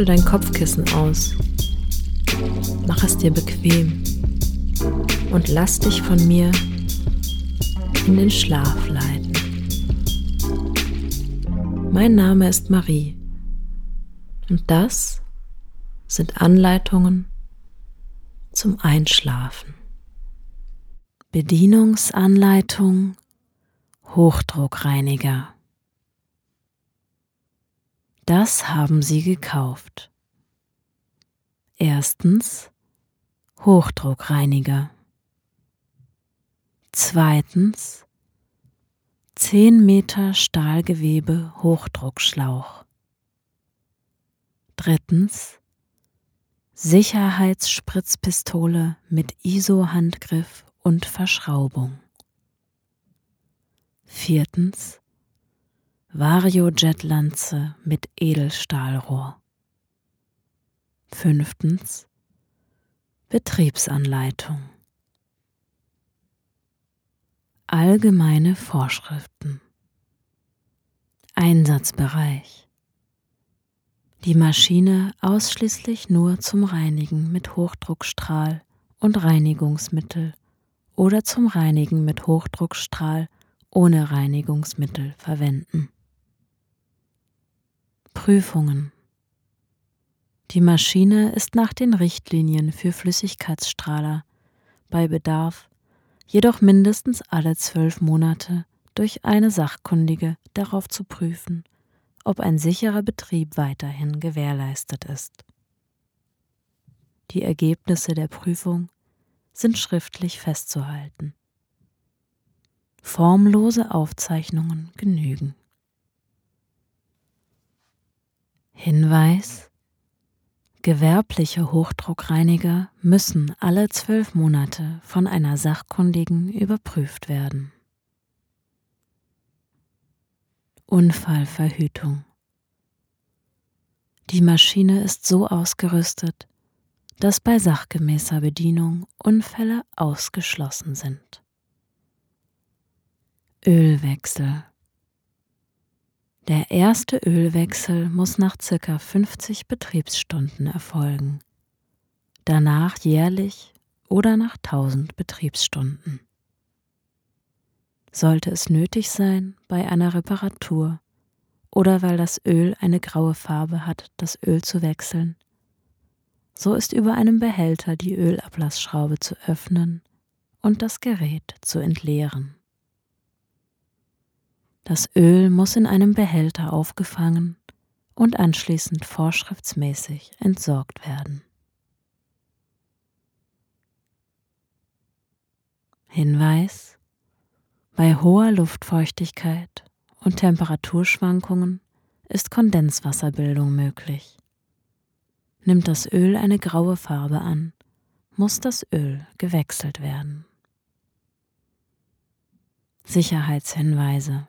Schüttel dein Kopfkissen aus. Mach es dir bequem und lass dich von mir in den Schlaf leiten. Mein Name ist Marie und das sind Anleitungen zum Einschlafen. Bedienungsanleitung Hochdruckreiniger. Das haben Sie gekauft. Erstens Hochdruckreiniger. Zweitens 10 Meter Stahlgewebe Hochdruckschlauch. Drittens Sicherheitsspritzpistole mit ISO-Handgriff und Verschraubung. Viertens Vario-Jet-Lanze mit Edelstahlrohr. Fünftens Betriebsanleitung. Allgemeine Vorschriften. Einsatzbereich. Die Maschine ausschließlich nur zum Reinigen mit Hochdruckstrahl und Reinigungsmittel oder zum Reinigen mit Hochdruckstrahl ohne Reinigungsmittel verwenden. Prüfungen. Die Maschine ist nach den Richtlinien für Flüssigkeitsstrahler bei Bedarf jedoch mindestens alle zwölf Monate durch eine Sachkundige darauf zu prüfen, ob ein sicherer Betrieb weiterhin gewährleistet ist. Die Ergebnisse der Prüfung sind schriftlich festzuhalten. Formlose Aufzeichnungen genügen. Hinweis Gewerbliche Hochdruckreiniger müssen alle zwölf Monate von einer Sachkundigen überprüft werden. Unfallverhütung Die Maschine ist so ausgerüstet, dass bei sachgemäßer Bedienung Unfälle ausgeschlossen sind. Ölwechsel Der erste Ölwechsel muss nach ca. 50 Betriebsstunden erfolgen, danach jährlich oder nach 1000 Betriebsstunden. Sollte es nötig sein, bei einer Reparatur oder weil das Öl eine graue Farbe hat, das Öl zu wechseln, so ist über einem Behälter die Ölablassschraube zu öffnen und das Gerät zu entleeren. Das Öl muss in einem Behälter aufgefangen und anschließend vorschriftsmäßig entsorgt werden. Hinweis Bei hoher Luftfeuchtigkeit und Temperaturschwankungen ist Kondenswasserbildung möglich. Nimmt das Öl eine graue Farbe an, muss das Öl gewechselt werden. Sicherheitshinweise.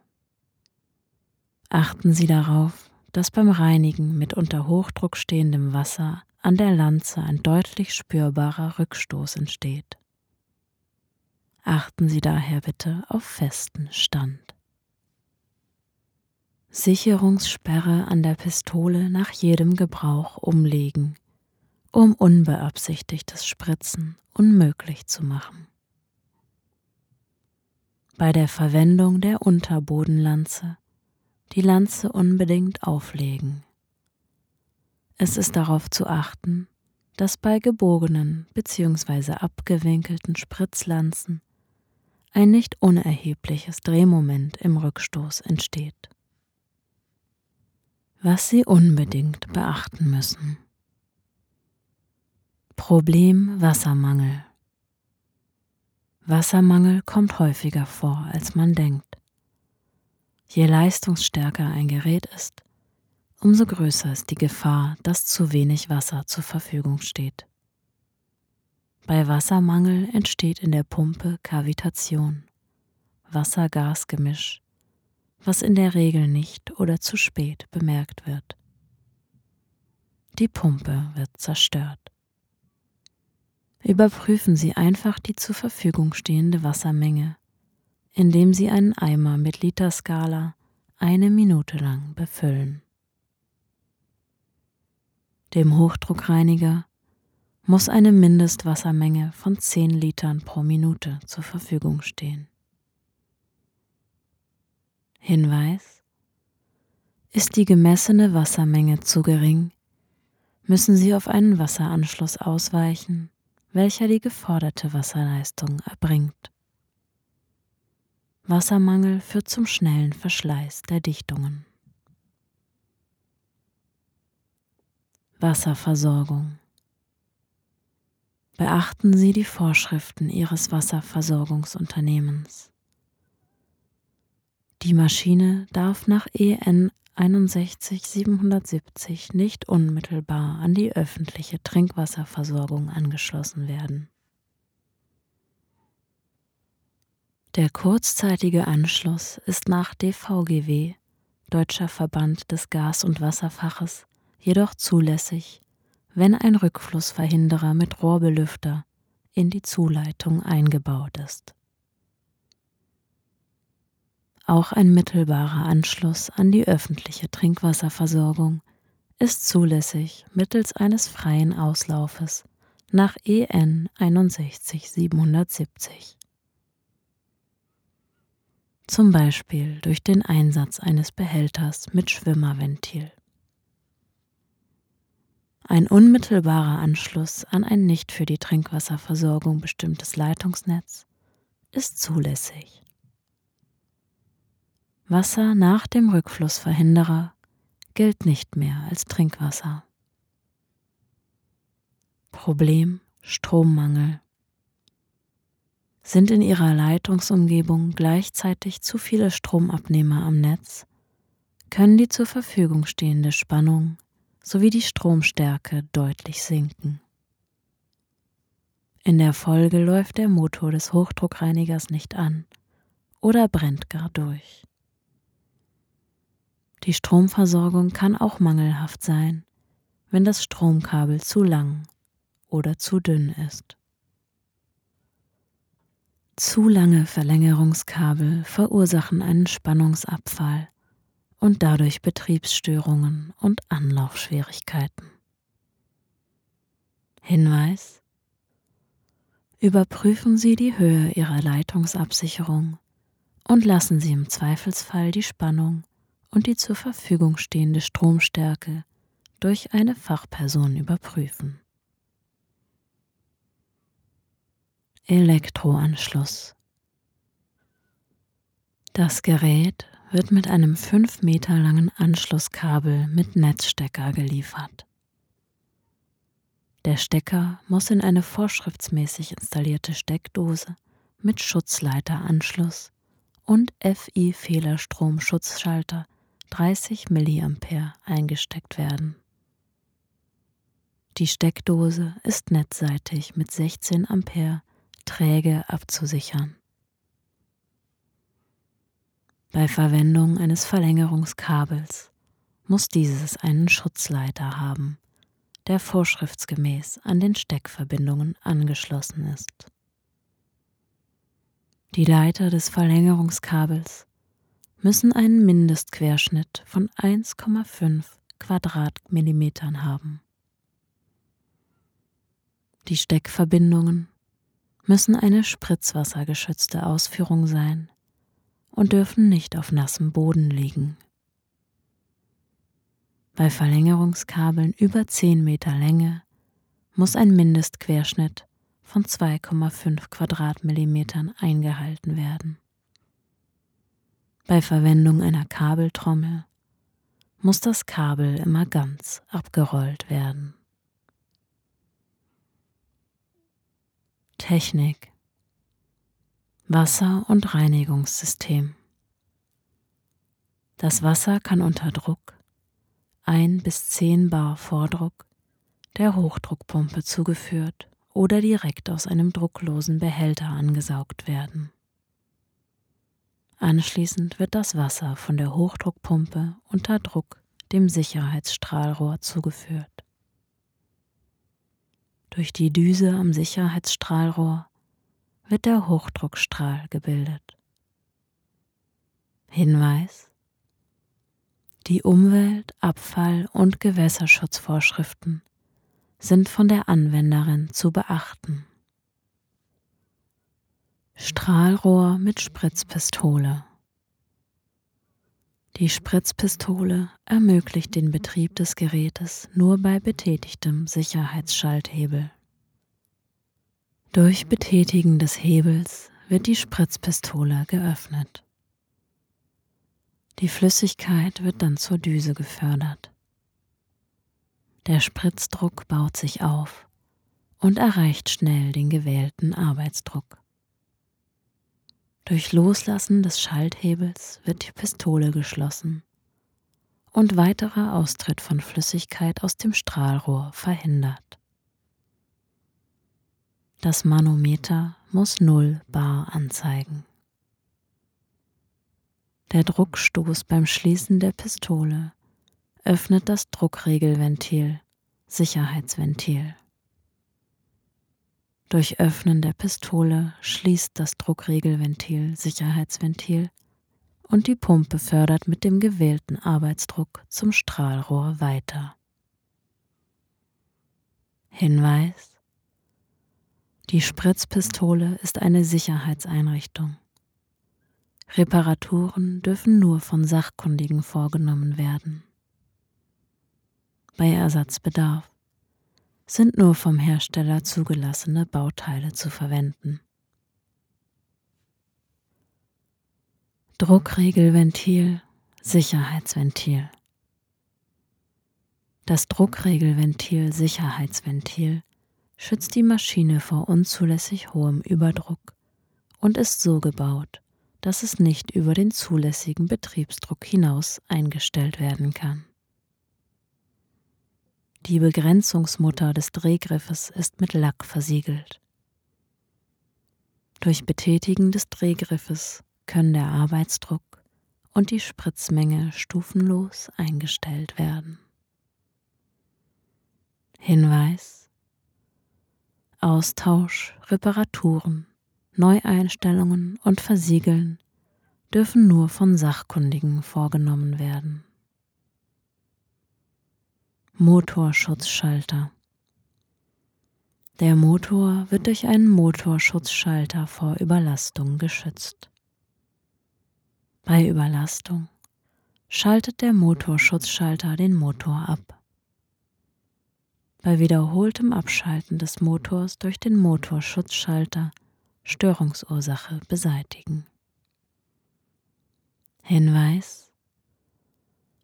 Achten Sie darauf, dass beim Reinigen mit unter Hochdruck stehendem Wasser an der Lanze ein deutlich spürbarer Rückstoß entsteht. Achten Sie daher bitte auf festen Stand. Sicherungssperre an der Pistole nach jedem Gebrauch umlegen, um unbeabsichtigtes Spritzen unmöglich zu machen. Bei der Verwendung der Unterbodenlanze die Lanze unbedingt auflegen. Es ist darauf zu achten, dass bei gebogenen bzw. abgewinkelten Spritzlanzen ein nicht unerhebliches Drehmoment im Rückstoß entsteht was Sie unbedingt beachten müssen. Problem Wassermangel. Wassermangel kommt häufiger vor, als man denkt. Je leistungsstärker ein Gerät ist, umso größer ist die Gefahr, dass zu wenig Wasser zur Verfügung steht. Bei Wassermangel entsteht in der Pumpe Kavitation, Wasser-Gas-Gemisch was in der Regel nicht oder zu spät bemerkt wird. Die Pumpe wird zerstört. Überprüfen Sie einfach die zur Verfügung stehende Wassermenge, indem Sie einen Eimer mit Literskala eine Minute lang befüllen. Dem Hochdruckreiniger muss eine Mindestwassermenge von 10 Litern pro Minute zur Verfügung stehen. Hinweis Ist die gemessene Wassermenge zu gering, müssen Sie auf einen Wasseranschluss ausweichen, welcher die geforderte Wasserleistung erbringt. Wassermangel führt zum schnellen Verschleiß der Dichtungen. Wasserversorgung. Beachten Sie die Vorschriften Ihres Wasserversorgungsunternehmens. Die Maschine darf nach EN 61770 nicht unmittelbar an die öffentliche Trinkwasserversorgung angeschlossen werden. Der kurzzeitige Anschluss ist nach DVGW, Deutscher Verband des Gas- und Wasserfaches, jedoch zulässig, wenn ein Rückflussverhinderer mit Rohrbelüfter in die Zuleitung eingebaut ist. Auch ein mittelbarer Anschluss an die öffentliche Trinkwasserversorgung ist zulässig mittels eines freien Auslaufes nach EN 61770. Zum Beispiel durch den Einsatz eines Behälters mit Schwimmerventil. Ein unmittelbarer Anschluss an ein nicht für die Trinkwasserversorgung bestimmtes Leitungsnetz ist zulässig. Wasser nach dem Rückflussverhinderer gilt nicht mehr als Trinkwasser. Problem Strommangel. Sind in ihrer Leitungsumgebung gleichzeitig zu viele Stromabnehmer am Netz, können die zur Verfügung stehende Spannung sowie die Stromstärke deutlich sinken. In der Folge läuft der Motor des Hochdruckreinigers nicht an oder brennt gar durch. Die Stromversorgung kann auch mangelhaft sein, wenn das Stromkabel zu lang oder zu dünn ist. Zu lange Verlängerungskabel verursachen einen Spannungsabfall und dadurch Betriebsstörungen und Anlaufschwierigkeiten. Hinweis Überprüfen Sie die Höhe Ihrer Leitungsabsicherung und lassen Sie im Zweifelsfall die Spannung und die zur Verfügung stehende Stromstärke durch eine Fachperson überprüfen. Elektroanschluss Das Gerät wird mit einem 5 Meter langen Anschlusskabel mit Netzstecker geliefert. Der Stecker muss in eine vorschriftsmäßig installierte Steckdose mit Schutzleiteranschluss und FI-Fehlerstromschutzschalter 30 mA eingesteckt werden. Die Steckdose ist netzseitig mit 16 Ampere träge abzusichern. Bei Verwendung eines Verlängerungskabels muss dieses einen Schutzleiter haben, der vorschriftsgemäß an den Steckverbindungen angeschlossen ist. Die Leiter des Verlängerungskabels müssen einen Mindestquerschnitt von 1,5 Quadratmillimetern haben. Die Steckverbindungen müssen eine spritzwassergeschützte Ausführung sein und dürfen nicht auf nassem Boden liegen. Bei Verlängerungskabeln über 10 Meter Länge muss ein Mindestquerschnitt von 2,5 Quadratmillimetern eingehalten werden. Bei Verwendung einer Kabeltrommel muss das Kabel immer ganz abgerollt werden. Technik Wasser- und Reinigungssystem. Das Wasser kann unter Druck, 1 bis 10 Bar Vordruck, der Hochdruckpumpe zugeführt oder direkt aus einem drucklosen Behälter angesaugt werden. Anschließend wird das Wasser von der Hochdruckpumpe unter Druck dem Sicherheitsstrahlrohr zugeführt. Durch die Düse am Sicherheitsstrahlrohr wird der Hochdruckstrahl gebildet. Hinweis Die Umwelt-, Abfall- und Gewässerschutzvorschriften sind von der Anwenderin zu beachten. Strahlrohr mit Spritzpistole. Die Spritzpistole ermöglicht den Betrieb des Gerätes nur bei betätigtem Sicherheitsschalthebel. Durch Betätigen des Hebels wird die Spritzpistole geöffnet. Die Flüssigkeit wird dann zur Düse gefördert. Der Spritzdruck baut sich auf und erreicht schnell den gewählten Arbeitsdruck. Durch Loslassen des Schalthebels wird die Pistole geschlossen und weiterer Austritt von Flüssigkeit aus dem Strahlrohr verhindert. Das Manometer muss 0 bar anzeigen. Der Druckstoß beim Schließen der Pistole öffnet das Druckregelventil, Sicherheitsventil. Durch Öffnen der Pistole schließt das Druckregelventil, Sicherheitsventil und die Pumpe fördert mit dem gewählten Arbeitsdruck zum Strahlrohr weiter. Hinweis die Spritzpistole ist eine Sicherheitseinrichtung. Reparaturen dürfen nur von Sachkundigen vorgenommen werden. Bei Ersatzbedarf sind nur vom Hersteller zugelassene Bauteile zu verwenden. Druckregelventil, Sicherheitsventil. Das Druckregelventil Sicherheitsventil schützt die Maschine vor unzulässig hohem Überdruck und ist so gebaut, dass es nicht über den zulässigen Betriebsdruck hinaus eingestellt werden kann. Die Begrenzungsmutter des Drehgriffes ist mit Lack versiegelt. Durch Betätigen des Drehgriffes können der Arbeitsdruck und die Spritzmenge stufenlos eingestellt werden. Hinweis Austausch, Reparaturen, Neueinstellungen und Versiegeln dürfen nur von Sachkundigen vorgenommen werden. Motorschutzschalter Der Motor wird durch einen Motorschutzschalter vor Überlastung geschützt. Bei Überlastung schaltet der Motorschutzschalter den Motor ab bei wiederholtem Abschalten des Motors durch den Motorschutzschalter Störungsursache beseitigen. Hinweis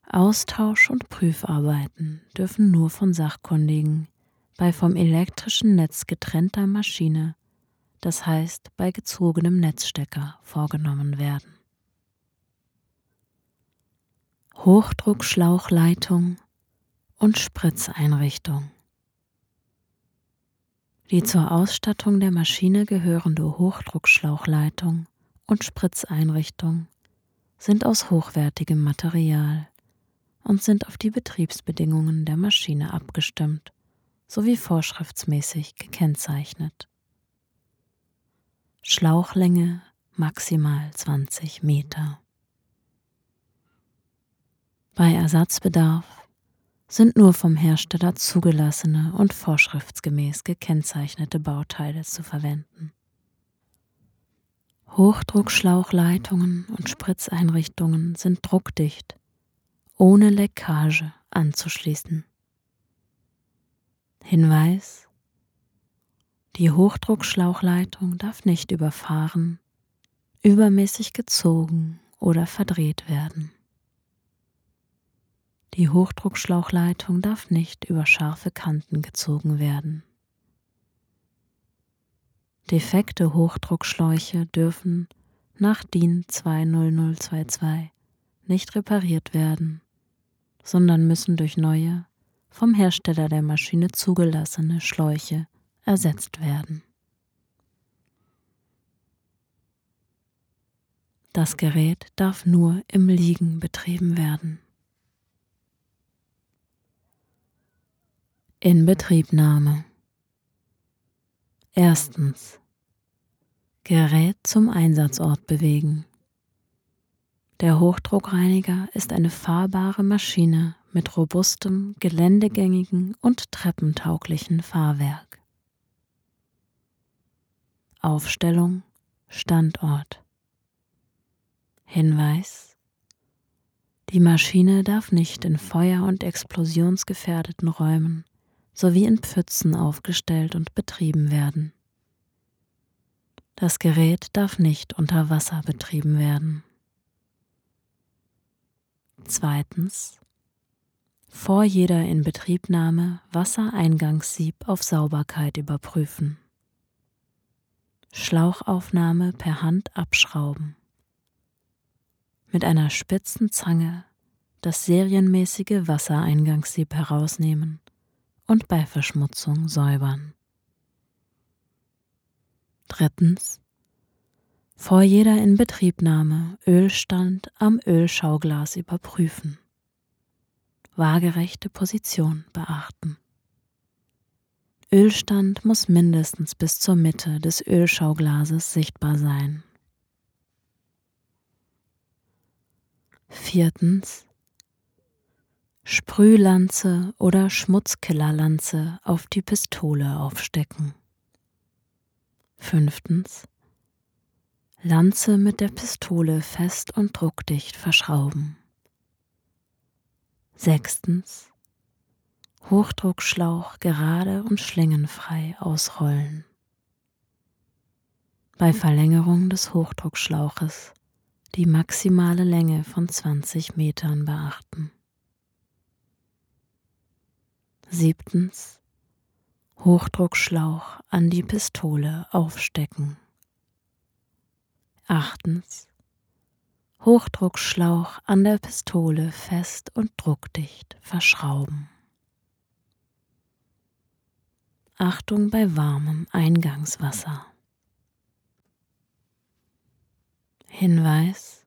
Austausch und Prüfarbeiten dürfen nur von Sachkundigen bei vom elektrischen Netz getrennter Maschine, das heißt bei gezogenem Netzstecker, vorgenommen werden. Hochdruckschlauchleitung und Spritzeinrichtung die zur Ausstattung der Maschine gehörende Hochdruckschlauchleitung und Spritzeinrichtung sind aus hochwertigem Material und sind auf die Betriebsbedingungen der Maschine abgestimmt sowie vorschriftsmäßig gekennzeichnet. Schlauchlänge maximal 20 Meter. Bei Ersatzbedarf sind nur vom Hersteller zugelassene und vorschriftsgemäß gekennzeichnete Bauteile zu verwenden. Hochdruckschlauchleitungen und Spritzeinrichtungen sind druckdicht, ohne Leckage anzuschließen. Hinweis Die Hochdruckschlauchleitung darf nicht überfahren, übermäßig gezogen oder verdreht werden. Die Hochdruckschlauchleitung darf nicht über scharfe Kanten gezogen werden. Defekte Hochdruckschläuche dürfen nach DIN 20022 nicht repariert werden, sondern müssen durch neue, vom Hersteller der Maschine zugelassene Schläuche ersetzt werden. Das Gerät darf nur im Liegen betrieben werden. Inbetriebnahme. Erstens. Gerät zum Einsatzort bewegen. Der Hochdruckreiniger ist eine fahrbare Maschine mit robustem, geländegängigen und treppentauglichen Fahrwerk. Aufstellung Standort Hinweis Die Maschine darf nicht in feuer- und explosionsgefährdeten Räumen sowie in Pfützen aufgestellt und betrieben werden. Das Gerät darf nicht unter Wasser betrieben werden. Zweitens. Vor jeder Inbetriebnahme Wassereingangssieb auf Sauberkeit überprüfen. Schlauchaufnahme per Hand abschrauben. Mit einer spitzen Zange das serienmäßige Wassereingangssieb herausnehmen und bei Verschmutzung säubern. Drittens. Vor jeder Inbetriebnahme Ölstand am Ölschauglas überprüfen. Waagerechte Position beachten. Ölstand muss mindestens bis zur Mitte des Ölschauglases sichtbar sein. Viertens. Sprühlanze oder Schmutzkillerlanze auf die Pistole aufstecken. Fünftens. Lanze mit der Pistole fest und druckdicht verschrauben. Sechstens. Hochdruckschlauch gerade und schlingenfrei ausrollen. Bei Verlängerung des Hochdruckschlauches die maximale Länge von 20 Metern beachten. Siebtens. Hochdruckschlauch an die Pistole aufstecken. Achtens. Hochdruckschlauch an der Pistole fest und druckdicht verschrauben. Achtung bei warmem Eingangswasser. Hinweis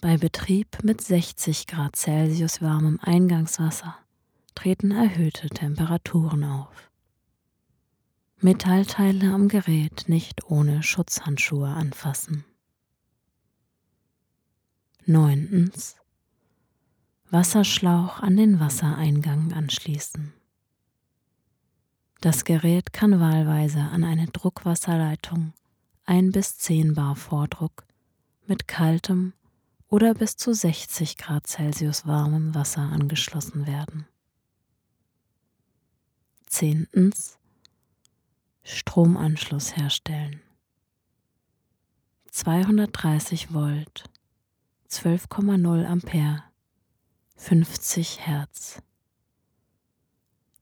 bei Betrieb mit 60 Grad Celsius warmem Eingangswasser treten erhöhte Temperaturen auf. Metallteile am Gerät nicht ohne Schutzhandschuhe anfassen. Neuntens. Wasserschlauch an den Wassereingang anschließen. Das Gerät kann wahlweise an eine Druckwasserleitung 1 bis 10 Bar Vordruck mit kaltem oder bis zu 60 Grad Celsius warmem Wasser angeschlossen werden. Zehntens Stromanschluss herstellen. 230 Volt, 12,0 Ampere, 50 Hertz.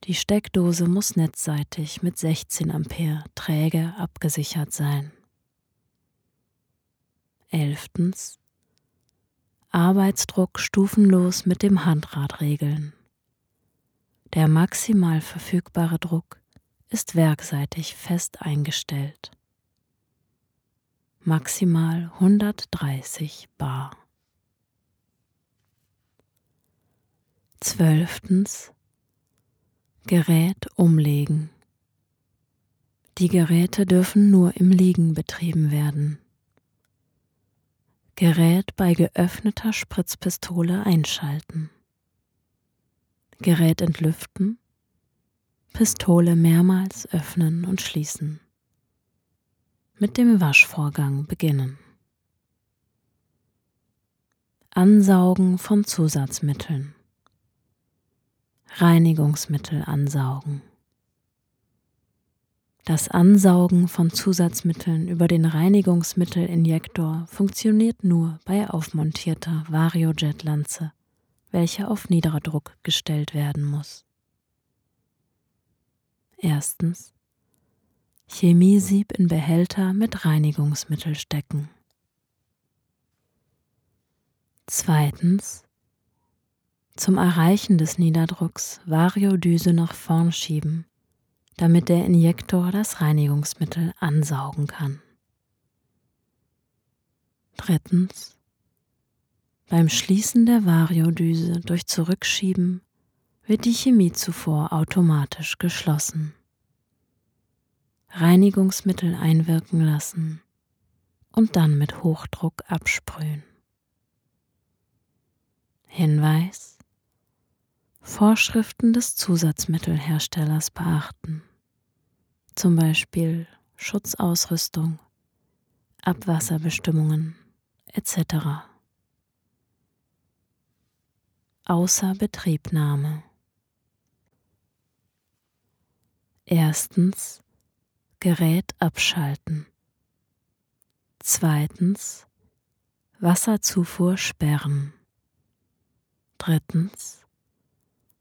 Die Steckdose muss netzseitig mit 16 Ampere träge abgesichert sein. Elftens. Arbeitsdruck stufenlos mit dem Handrad regeln. Der maximal verfügbare Druck ist werkseitig fest eingestellt. Maximal 130 Bar. Zwölftens Gerät umlegen. Die Geräte dürfen nur im Liegen betrieben werden. Gerät bei geöffneter Spritzpistole einschalten. Gerät entlüften. Pistole mehrmals öffnen und schließen. Mit dem Waschvorgang beginnen. Ansaugen von Zusatzmitteln. Reinigungsmittel ansaugen. Das Ansaugen von Zusatzmitteln über den Reinigungsmittelinjektor funktioniert nur bei aufmontierter Variojet-Lanze, welche auf Niederdruck gestellt werden muss. Erstens Chemiesieb in Behälter mit Reinigungsmittel stecken. Zweitens zum Erreichen des Niederdrucks Variodüse nach vorn schieben, damit der Injektor das Reinigungsmittel ansaugen kann. Drittens. Beim Schließen der Variodüse durch Zurückschieben wird die Chemiezufuhr automatisch geschlossen. Reinigungsmittel einwirken lassen und dann mit Hochdruck absprühen. Hinweis Vorschriften des Zusatzmittelherstellers beachten, zum Beispiel Schutzausrüstung, Abwasserbestimmungen etc. Außerbetriebnahme Erstens Gerät abschalten. Zweitens Wasserzufuhr sperren. Drittens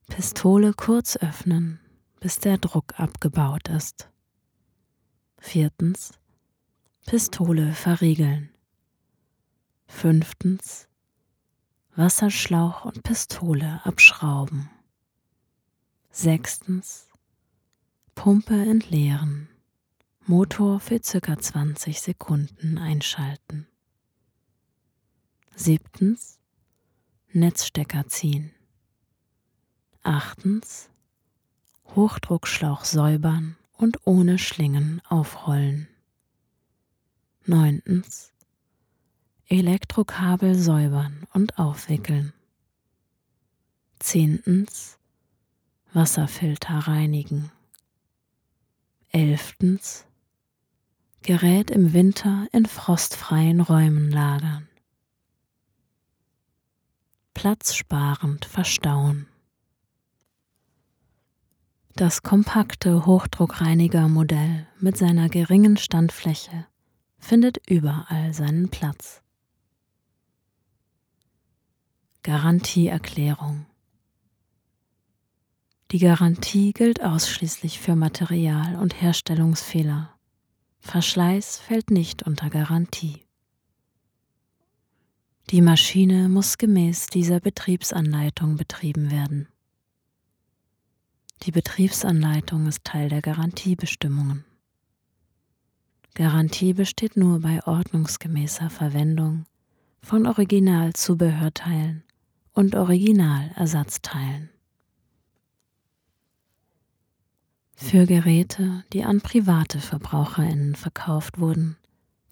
Pistole kurz öffnen, bis der Druck abgebaut ist. Viertens Pistole verriegeln. Fünftens Wasserschlauch und Pistole abschrauben. Sechstens Pumpe entleeren. Motor für ca. 20 Sekunden einschalten. Siebtens Netzstecker ziehen. Achtens Hochdruckschlauch säubern und ohne Schlingen aufrollen. Neuntens Elektrokabel säubern und aufwickeln. Zehntens Wasserfilter reinigen. Elftens Gerät im Winter in frostfreien Räumen lagern. Platzsparend verstauen. Das kompakte Hochdruckreinigermodell mit seiner geringen Standfläche findet überall seinen Platz. Garantieerklärung Die Garantie gilt ausschließlich für Material- und Herstellungsfehler. Verschleiß fällt nicht unter Garantie. Die Maschine muss gemäß dieser Betriebsanleitung betrieben werden. Die Betriebsanleitung ist Teil der Garantiebestimmungen. Garantie besteht nur bei ordnungsgemäßer Verwendung von Originalzubehörteilen und Originalersatzteilen. Für Geräte, die an private Verbraucherinnen verkauft wurden,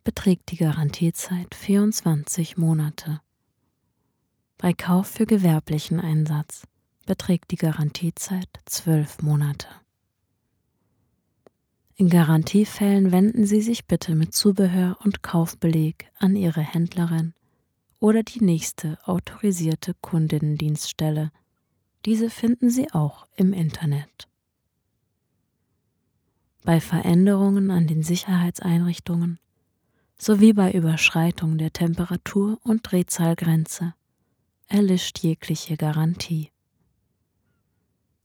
beträgt die Garantiezeit 24 Monate. Bei Kauf für gewerblichen Einsatz beträgt die Garantiezeit 12 Monate. In Garantiefällen wenden Sie sich bitte mit Zubehör und Kaufbeleg an Ihre Händlerin oder die nächste autorisierte Kundinnendienststelle. Diese finden Sie auch im Internet. Bei Veränderungen an den Sicherheitseinrichtungen sowie bei Überschreitung der Temperatur- und Drehzahlgrenze erlischt jegliche Garantie.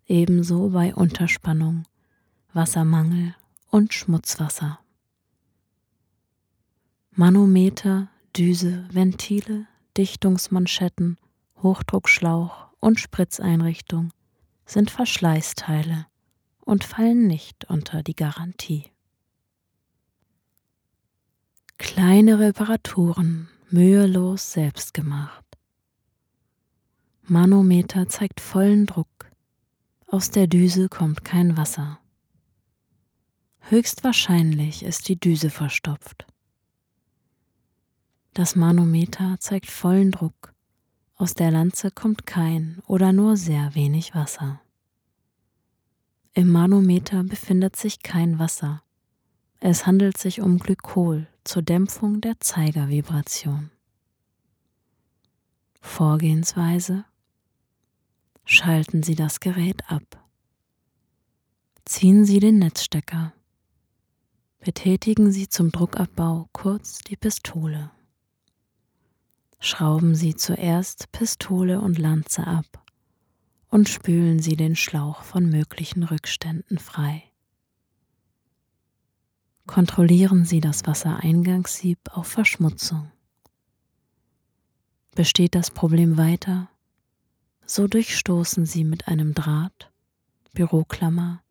Ebenso bei Unterspannung, Wassermangel und Schmutzwasser. Manometer Düse, Ventile, Dichtungsmanschetten, Hochdruckschlauch und Spritzeinrichtung sind Verschleißteile und fallen nicht unter die Garantie. Kleine Reparaturen, mühelos selbst gemacht. Manometer zeigt vollen Druck. Aus der Düse kommt kein Wasser. Höchstwahrscheinlich ist die Düse verstopft. Das Manometer zeigt vollen Druck. Aus der Lanze kommt kein oder nur sehr wenig Wasser. Im Manometer befindet sich kein Wasser. Es handelt sich um Glykol zur Dämpfung der Zeigervibration. Vorgehensweise Schalten Sie das Gerät ab. Ziehen Sie den Netzstecker. Betätigen Sie zum Druckabbau kurz die Pistole. Schrauben Sie zuerst Pistole und Lanze ab und spülen Sie den Schlauch von möglichen Rückständen frei. Kontrollieren Sie das Wassereingangssieb auf Verschmutzung. Besteht das Problem weiter, so durchstoßen Sie mit einem Draht, Büroklammer,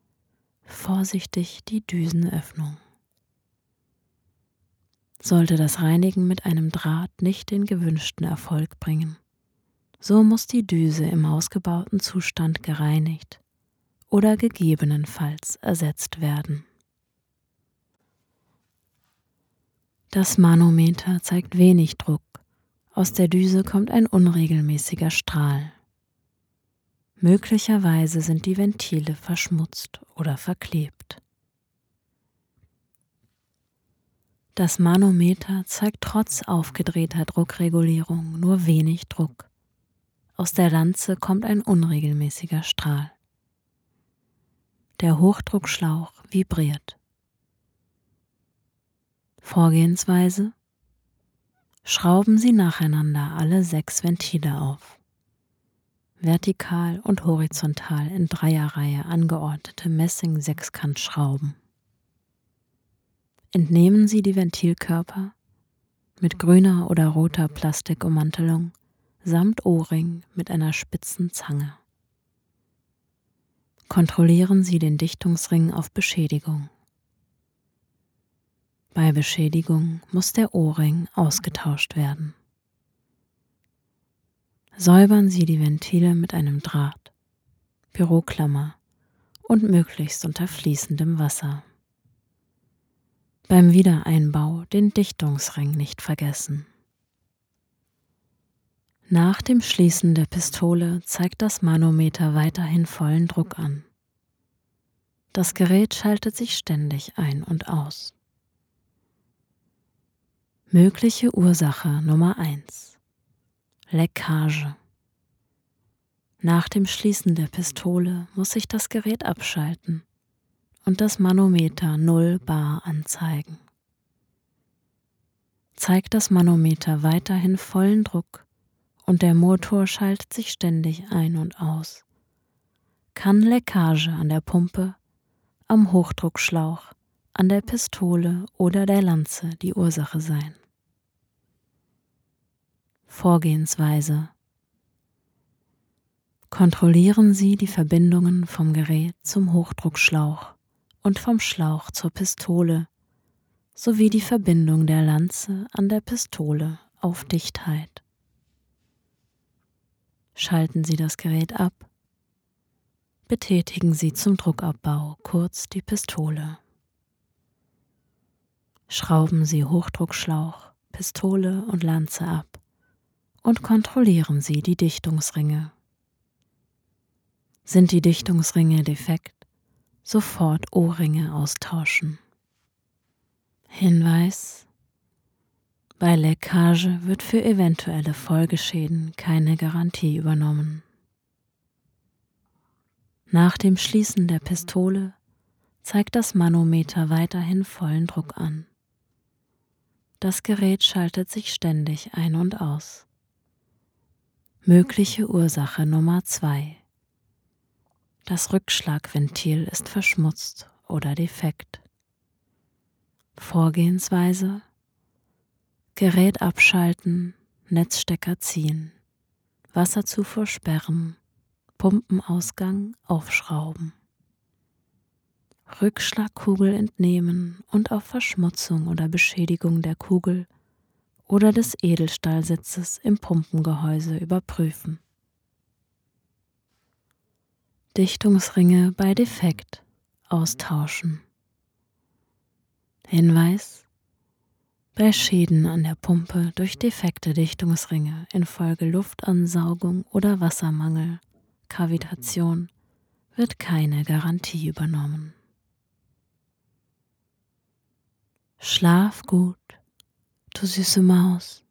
vorsichtig die Düsenöffnung. Sollte das Reinigen mit einem Draht nicht den gewünschten Erfolg bringen, so muss die Düse im ausgebauten Zustand gereinigt oder gegebenenfalls ersetzt werden. Das Manometer zeigt wenig Druck, aus der Düse kommt ein unregelmäßiger Strahl. Möglicherweise sind die Ventile verschmutzt oder verklebt. Das Manometer zeigt trotz aufgedrehter Druckregulierung nur wenig Druck. Aus der Lanze kommt ein unregelmäßiger Strahl. Der Hochdruckschlauch vibriert. Vorgehensweise Schrauben Sie nacheinander alle sechs Ventile auf. Vertikal und horizontal in Dreierreihe angeordnete Messing-Sechskantschrauben. Entnehmen Sie die Ventilkörper mit grüner oder roter Plastikummantelung samt O-Ring mit einer spitzen Zange. Kontrollieren Sie den Dichtungsring auf Beschädigung. Bei Beschädigung muss der O-Ring ausgetauscht werden. Säubern Sie die Ventile mit einem Draht, Büroklammer und möglichst unter fließendem Wasser. Beim Wiedereinbau den Dichtungsring nicht vergessen. Nach dem Schließen der Pistole zeigt das Manometer weiterhin vollen Druck an. Das Gerät schaltet sich ständig ein und aus. Mögliche Ursache Nummer 1. Leckage. Nach dem Schließen der Pistole muss sich das Gerät abschalten und das Manometer 0 bar anzeigen. Zeigt das Manometer weiterhin vollen Druck und der Motor schaltet sich ständig ein und aus, kann Leckage an der Pumpe, am Hochdruckschlauch, an der Pistole oder der Lanze die Ursache sein. Vorgehensweise Kontrollieren Sie die Verbindungen vom Gerät zum Hochdruckschlauch und vom Schlauch zur Pistole sowie die Verbindung der Lanze an der Pistole auf Dichtheit. Schalten Sie das Gerät ab. Betätigen Sie zum Druckabbau kurz die Pistole. Schrauben Sie Hochdruckschlauch, Pistole und Lanze ab und kontrollieren Sie die Dichtungsringe. Sind die Dichtungsringe defekt, sofort O-Ringe austauschen. Hinweis bei Leckage wird für eventuelle Folgeschäden keine Garantie übernommen. Nach dem Schließen der Pistole zeigt das Manometer weiterhin vollen Druck an. Das Gerät schaltet sich ständig ein und aus. Mögliche Ursache Nummer 2 das Rückschlagventil ist verschmutzt oder defekt. Vorgehensweise Gerät abschalten, Netzstecker ziehen, Wasserzufuhr sperren, Pumpenausgang aufschrauben. Rückschlagkugel entnehmen und auf Verschmutzung oder Beschädigung der Kugel oder des Edelstahlsitzes im Pumpengehäuse überprüfen. Dichtungsringe bei Defekt austauschen. Hinweis bei Schäden an der Pumpe durch defekte Dichtungsringe infolge Luftansaugung oder Wassermangel, Kavitation wird keine Garantie übernommen. Schlaf gut, du süße Maus.